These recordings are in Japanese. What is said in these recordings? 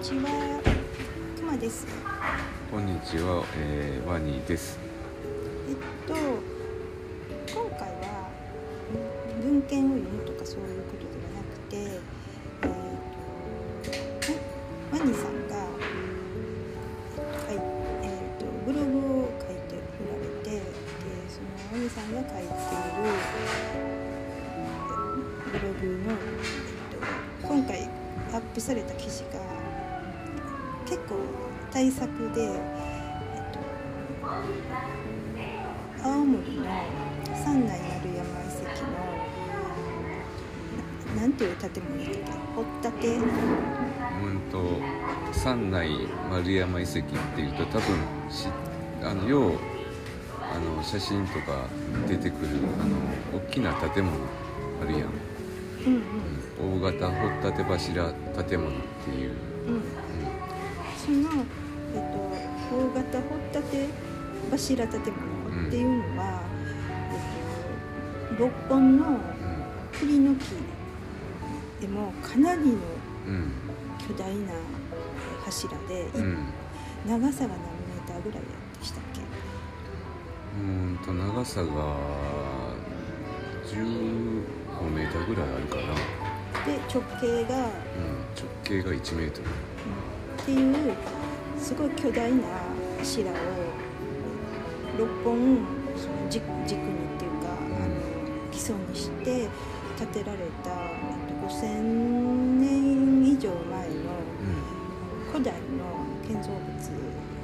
ちは、くまです。こんにちは、えー、ワニーです。えっと、今回は文献を読むとかそういうことではなくて、えっと、ワニさんが、はい、えっと、ブログを書いておられて、で、そのワニさんが書いているブログの、えっと、今回アップされた記事が結構対策で、えっと、青森の三内丸山遺跡のななんていう建物だっけ？掘ったてうんと三内丸山遺跡っていうと多分しあのようあの写真とか出てくるあの大きな建物あるやん、うんうん。うん、大型掘ったて柱建物っていう、うんその、えっと、大型掘ったて柱建物っていうのは、えっと、6本の栗の木でもかなりのうんうん巨大な柱で、うん。うん長さが何メーターぐらいでしたっけ？うーんと長さが15メーターぐらいあるかな、で直径が、うん、直径が1メートルっていうすごい巨大な柱を6本その軸軸にっていうか、あの基礎にして建てられた、えっと、5,000年以上前のう古代の建造物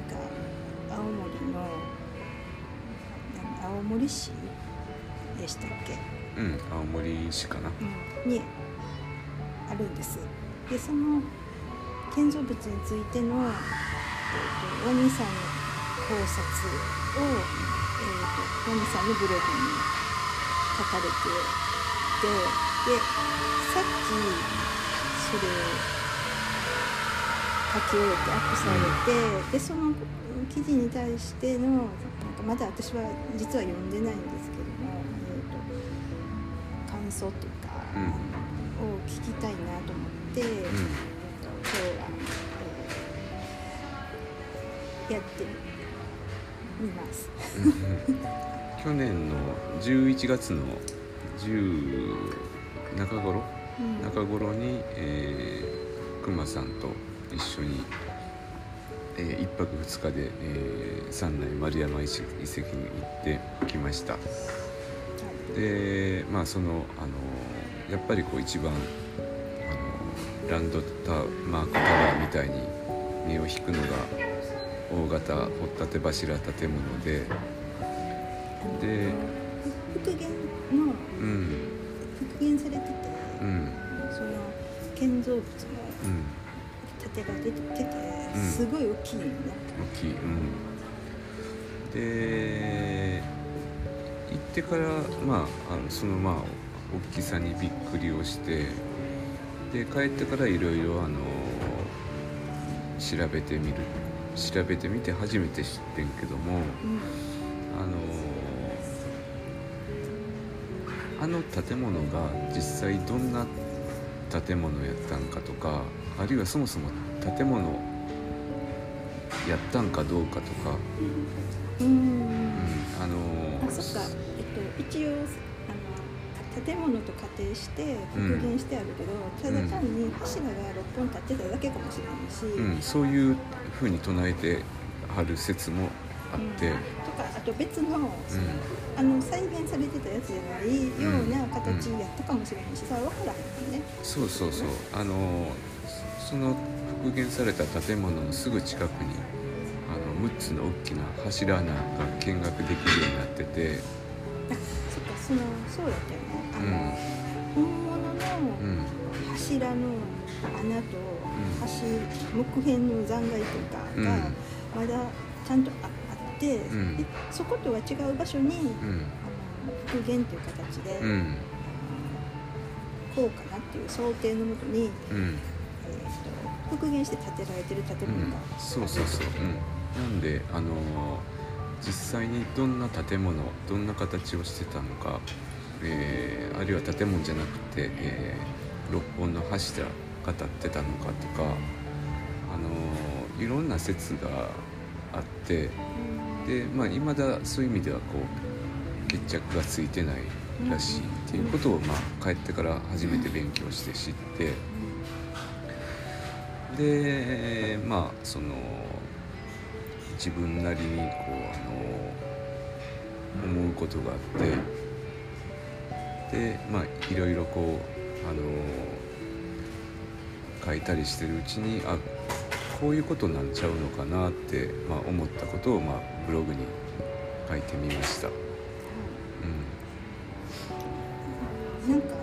が青森のな青森市でしたっけ？ん、うん、青森市かな。にあるんです。でその建造物についての、えー、とワニさんの考察を、えー、とワニさんのブログに書かれててでさっきそれを書き終えてアップされて、でその記事に対してのなんかまだ私は実は読んでないんですけども、えー、と感想っていうか、うん。を聞きたいなと思って、やってみます。去年の11月の10中頃？うん。中頃に、えー、熊さんと一緒に、え1泊2日で、えー三内丸山遺跡遺跡に行ってきました。でまあそのあのやっぱりこう一番あのランドタマークタワーみたいに目を引くのが大型掘ったて柱建物で。で復元のうん復元されてて、うん。その建造物もうん建てられててうんすごい大きいのね。大きい。うん。で行ってからまああのそのまあ大きさにびっくりをしてで帰ってからいろいろあの調べてみる調べてみて初めて知ってんけどもうん。あのあの建物が実際どんな建物やったんかとかあるいはそもそも建物やったんかどうかとか、うん。うん、あのあそっか、えっと、一応建物と仮定して復元してあるけど、ただ単に柱が6本立ってただけかもしれないし、うん、そういうふうに唱えてはる説もあって、とかあと別のその、あの再現されてたやつじゃないような形やったかもしれないしさ分からへんよね。そうそうそう。あのその復元された建物のすぐ近くにあの6つの大きな柱穴が見学できるようになってて、あそのそうだったよね。あのうん本物の柱の穴と橋、木片の残骸とかがまだちゃんとああって、んでそことは違う場所に、うんあの復元という形で、うんこうかなっていう想定のもとに、うんえー、と復元して建てられてる建うん物が、そうそうそう、うん、なんであの実際にどんな建物どんな形をしてたのか、えーあるいは建物じゃなくて、え6本の柱が立ってたのかとかあのいろんな説があってでまあ未だそういう意味ではこう決着がついてないらしいっていうことを、まあ、帰ってから初めて勉強して知ってでまあその自分なりにこうあの思うことがあってでまあいろいろこうあの書いたりしてるうちにあこういうことなんちゃうのかなって、まあ、思ったことを、まあ、ブログに書いてみました。うんなんか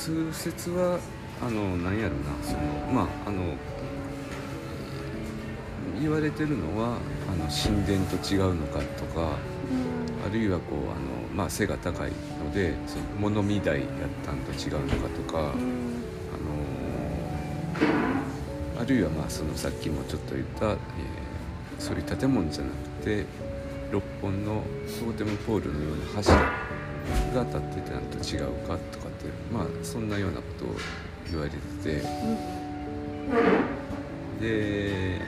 通説はあの何やろなそのまああの言われてるのはあの神殿と違うのかとかあるいはこうあの、まあ、背が高いのでその物見台やったんと違うのかとか、あのあるいはまあそのさっきもちょっと言った、えーそういう建物じゃなくて6本のトーテムポールのような柱が立ってたのと違うかとかってまあそんなようなことを言われてて。で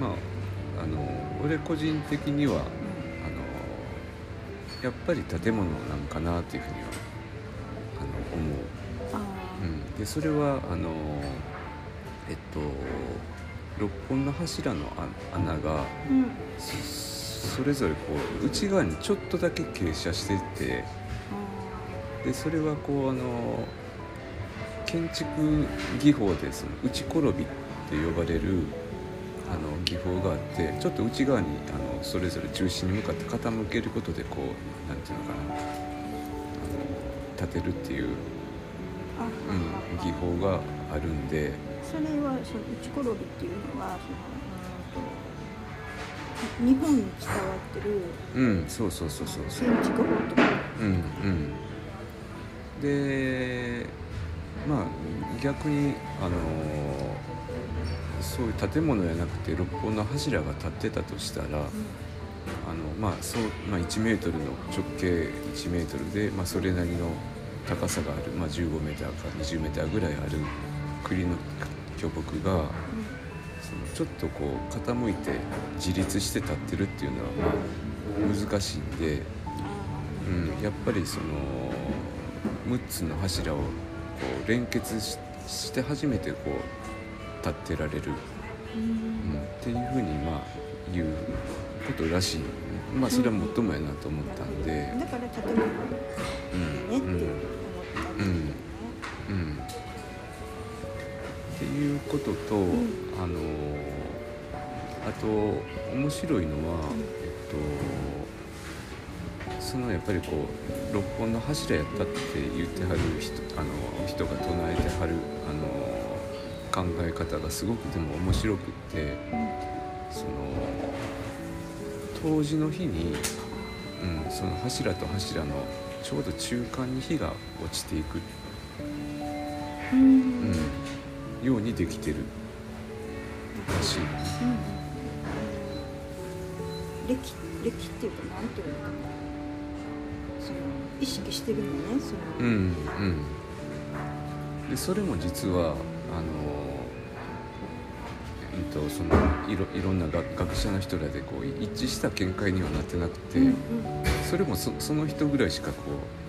まああの俺個人的にはあのやっぱり建物なんかなっていうふうにはあの思う。あうん、でそれはあのえっと6本の柱のあ穴がーうんそそれぞれこう内側にちょっとだけ傾斜しててでそれはこうあの建築技法でその内転びって呼ばれるあの技法があってちょっと内側にあのそれぞれ中心に向かって傾けることでこうなんていうのかなあの立てるっていうあうん、技法があるんで。それはその内転びっていうのは日本に伝わってるうんそうそうそうそうそう。建築法とか。うんうん。でまあ逆にあのそういう建物じゃなくて6本の柱が立ってたとしたらあのまあそう、まあ、1メートルの直径1メートルで、まあ、それなりの高さがある、まあ、15メーターか20メーターぐらいある栗の巨木がそのちょっとこう傾いて自立して立ってるっていうのはまあ難しいんで、うん、やっぱりその6つの柱をこう連結しして初めてこう立ってられる、うん。うん、っていうふうにまあ言うことらしい、まあそれはもっともやなと思ったんで、だから建物うん。ねって思ったんですけどね、うんっていうことと、ん。あのあと面白いのは、えっとそのやっぱりこう6本の柱やったって言ってはる人あの人が唱えてはるあの考え方がすごくでも面白くってその冬至の日に、うん、その柱と柱のちょうど中間に火が落ちていく、うんうん。うん、ようにできてるらしい。歴歴っていうかなんていうのかな。その意識してるのねその、うんうん、でそれも実はあの、と、そのいろいろんな学学者の人らでこう一致した見解にはなってなくて、うんうん。それもそその人ぐらいしかこあう、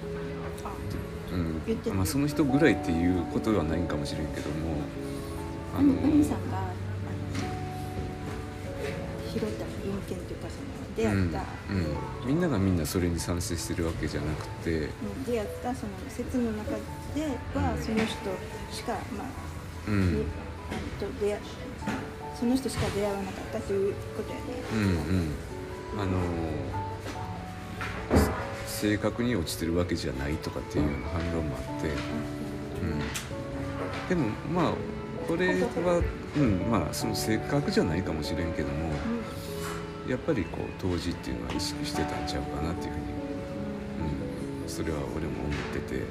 まあ、その人ぐらいっていうことではないんかもしれんけどもあのさんが拾った文献というかその出会った、うんうん、みんながみんなそれに賛成してるわけじゃなくて、うん出会ったその説の中ではその人しかまあ、うにんと出会その人しか出会わなかったということやね。うんうん。あのせ正確に落ちてるわけじゃないとかっていうような反論もあって、うん、でもまあこれは、うん、まあその正確じゃないかもしれんけどもやっぱりこう当時っていうのは意識してたんちゃうかなっていうふうに、うん、それは俺も思ってて。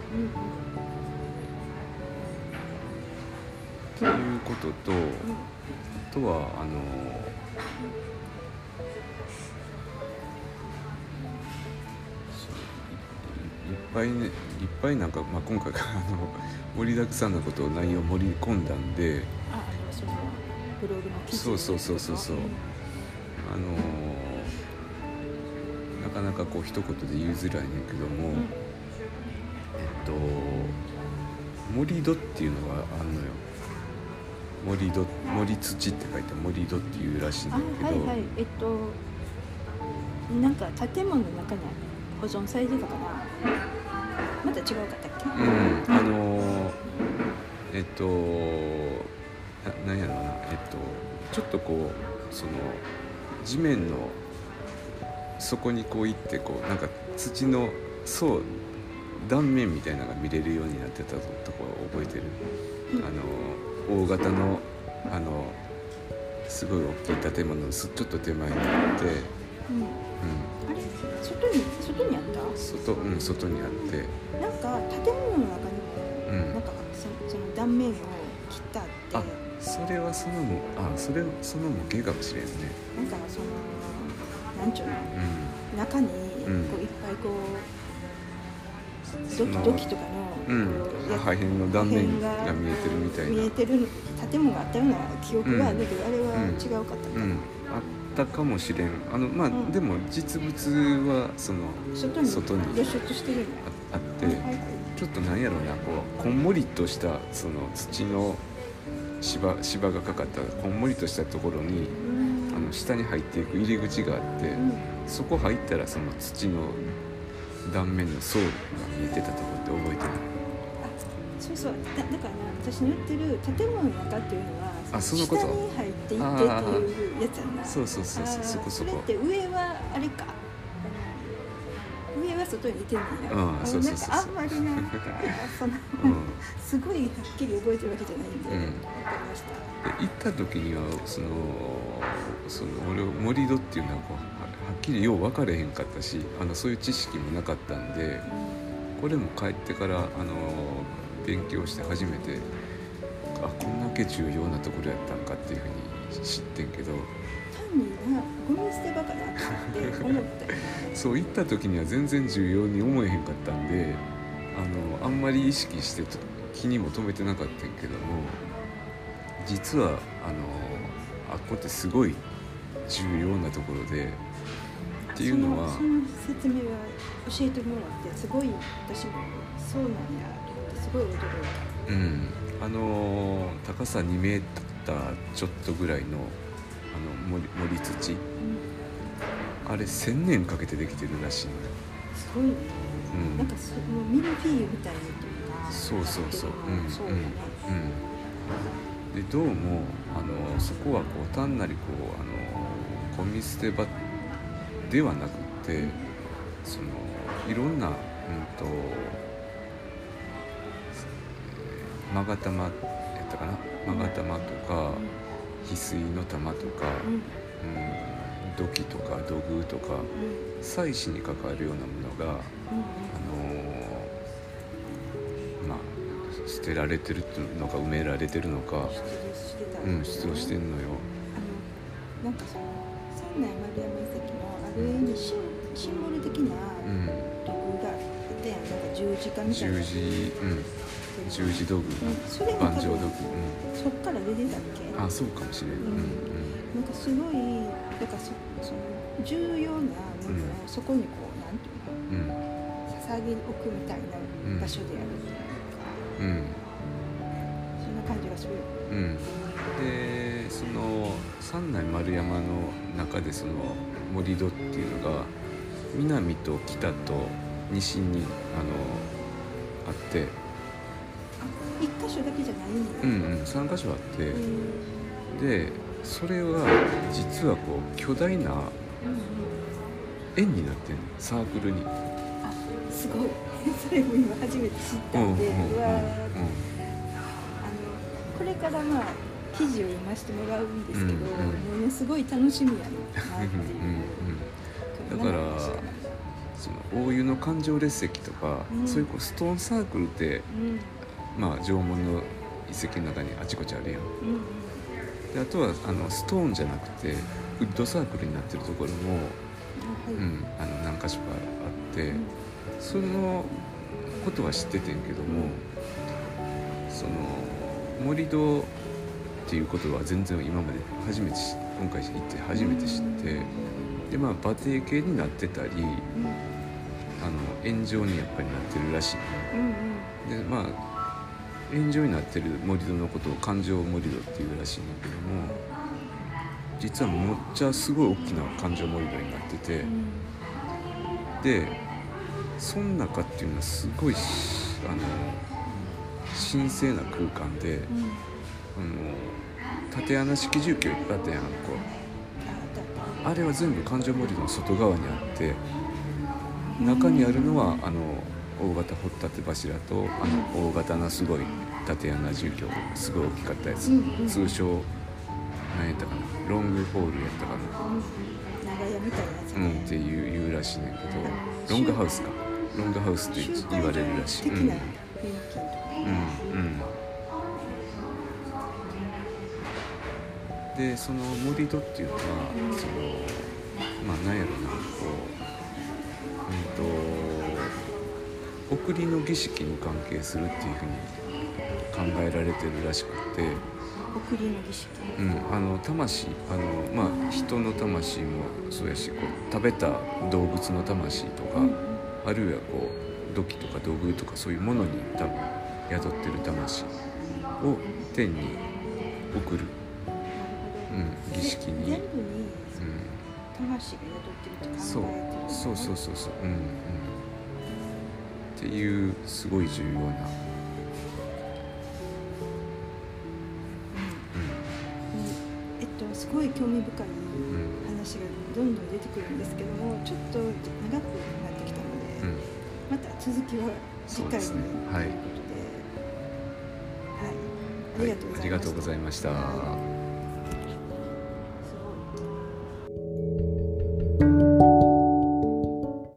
ということと、あとはあのぱいねいっぱいなんか、まあ、今回からあの盛りだくさんなことを内容盛り込んだんであそのブログの記事。そうそうそうそうそう。あのなかなかこう一言で言いづらいねんけども、うん。えっと盛り土っていうのがあんのよ。盛り土盛り土って書いて盛り土っていうらしいんだあけど、はいはい。えっとなんか建物の中に保存されてたかなまた違うかったっけ？うん。あのえっとななんやろうな。えっとちょっとこうその地面の底にこう行ってこうなんか土の層断面みたいなのが見れるようになってたとこ覚えてる。うん。あの大型のあのすごい大きい建物のすちょっと手前にあって、うん。うあれ？外に外にあった？ん、外うん外にあって。なんか建物の中にも、うん。なんかそその断面を切ってあって。あそれはそのもあそれその模型かもしれんね。なんかそのなんちゅうの？う中にこうん。ういっぱいこうその土器とかの、ん、こうや破片の断面が見えてるみたいな。見えてる建物があったような記憶があるけど、あれはうん。違うかったかな、うん、あったかもしれん。あのまあ、うん。でも実物はその外にああって、はいはい。ちょっとなんやろうなこうこんもりとしたその土の芝芝がかかったこんもりとしたところにうん。あの下に入っていく入り口があって、うん。そこ入ったらその土の断面の層が見えてたところって覚えてる？あそうそう。だだからね私の言ってる建物の中っていうのはあそのこと？下に入っていってっていうやつやんな。そうそうそうそうそこそこ。れって上はあれか？上は外にいてんねん。やうんそうそうそうあんまりなんかそのうん。すごいはっきり覚えてるわけじゃないんで、うん。行った時にはそのその俺盛り土っていうのはこうははっきりよう分かれへんかったしあのそういう知識もなかったんでこれも帰ってからあの勉強して初めてあこんだけ重要なところやったんかっていうふうに知ってんけど。単になゴミ捨て場かなって思ったよねそう行った時には全然重要に思えへんかったんであのあんまり意識してと気にも留めてなかったんやけども実はあのあっこってすごい重要なところでっていうのはそのその説明は教えてもらってすごい私もそうなんやってすごい驚いた。うんあの高さ2メーターちょっとぐらいのあの森森土。うん。あれ1000年かけてできてるらしいのよ、すごいね。うん、なんかそのミルフィーユみたいにというかそうそうそう。うんそうだね、うん、でどうもあのそこはこう単なりこうあのゴミ捨て場ではなくってそのいろんな、うんとえー勾玉やったかな？勾玉とか翡翠の玉とか、うん。土器とか土偶とかうん。祭祀に関わるようなものがうん。あのーまあ捨てられてるのか埋められてるのか出土してたうん出土してんのよ。なんかその三内丸山遺跡のある意味シンシンボル的なうん。土偶があったやんなんか十字架みたいな。十字うん十字道具うんそれ道具。そっから出てたっけうんあそうかもしれん。うん。なんかすごいだからそその重要なものをそこにこうなんていうのうん。うん捧げ置くみたいな場所であるっていうか、うん。そんな感じがするよ。うん。でその三内丸山の中でその盛り土っていうのが南と北と西にあのあって一箇所だけじゃないうんうん3箇所あって、でそれは実はこう巨大な円になってんの。サークルに。あすごい。それも今初めて知ったんで、うわー。あのこれからまあ記事を読ませてもらうんですけど、うものすごい楽しみやなって。いううんだからその大湯の環状列石とか、うん。そういうこうストーンサークルって、うんまあ、縄文の遺跡の中にあちこちあるやん。うんうん。であとはあのストーンじゃなくてウッドサークルになってるところも、あはい。うん、あの何箇所かあって、うん。そのことは知っててんけどもその盛り土っていうことは全然今まで初めて知今回行って初めて知ってでまあ馬蹄形になってたりうんあの円状にやっぱりなってるらしいうんうんでまあ円状になってる盛り土のことを環状盛り土っていうらしいんだけども実はむっちゃすごい大きな環状盛り土になっててでその中っていうのはすごいしあの神聖な空間であの縦穴式住居いっぱいあったやんこう。あれは全部環状盛り土の外側にあって中にあるのはあの大型掘ったて柱とあの大型なすごい縦穴住居すごい大きかったやつ、うんうん。通称何やったかなロングホールやったかな、たうん長屋みたいなやつうん、っていう言うらしいねんけどロングハウスか。ロングハウスって言われるらしい、うん、うんうん。でその盛り土っていうのは、うん。そのまあなんやろなこううんと送りの儀式に関係するっていうふうに考えられてるらしくて、送りの儀式？うん、あの魂あのまあ人の魂もそうやしこう食べた動物の魂とか、うん。あるいはこう土器とか道具とかそういうものに多分宿ってる魂を天に送る、うん、儀式に、全部にうん、魂が宿ってるってそう考えてるそうそうそうそううんうんっていうすごい重要な、うん。えっとすごい興味深いうん話がどんどん出てくるんですけどもちょっと長くなってきたので、うん。また続きは次回にということで、はい、ありがとうござい。ありがとうございました。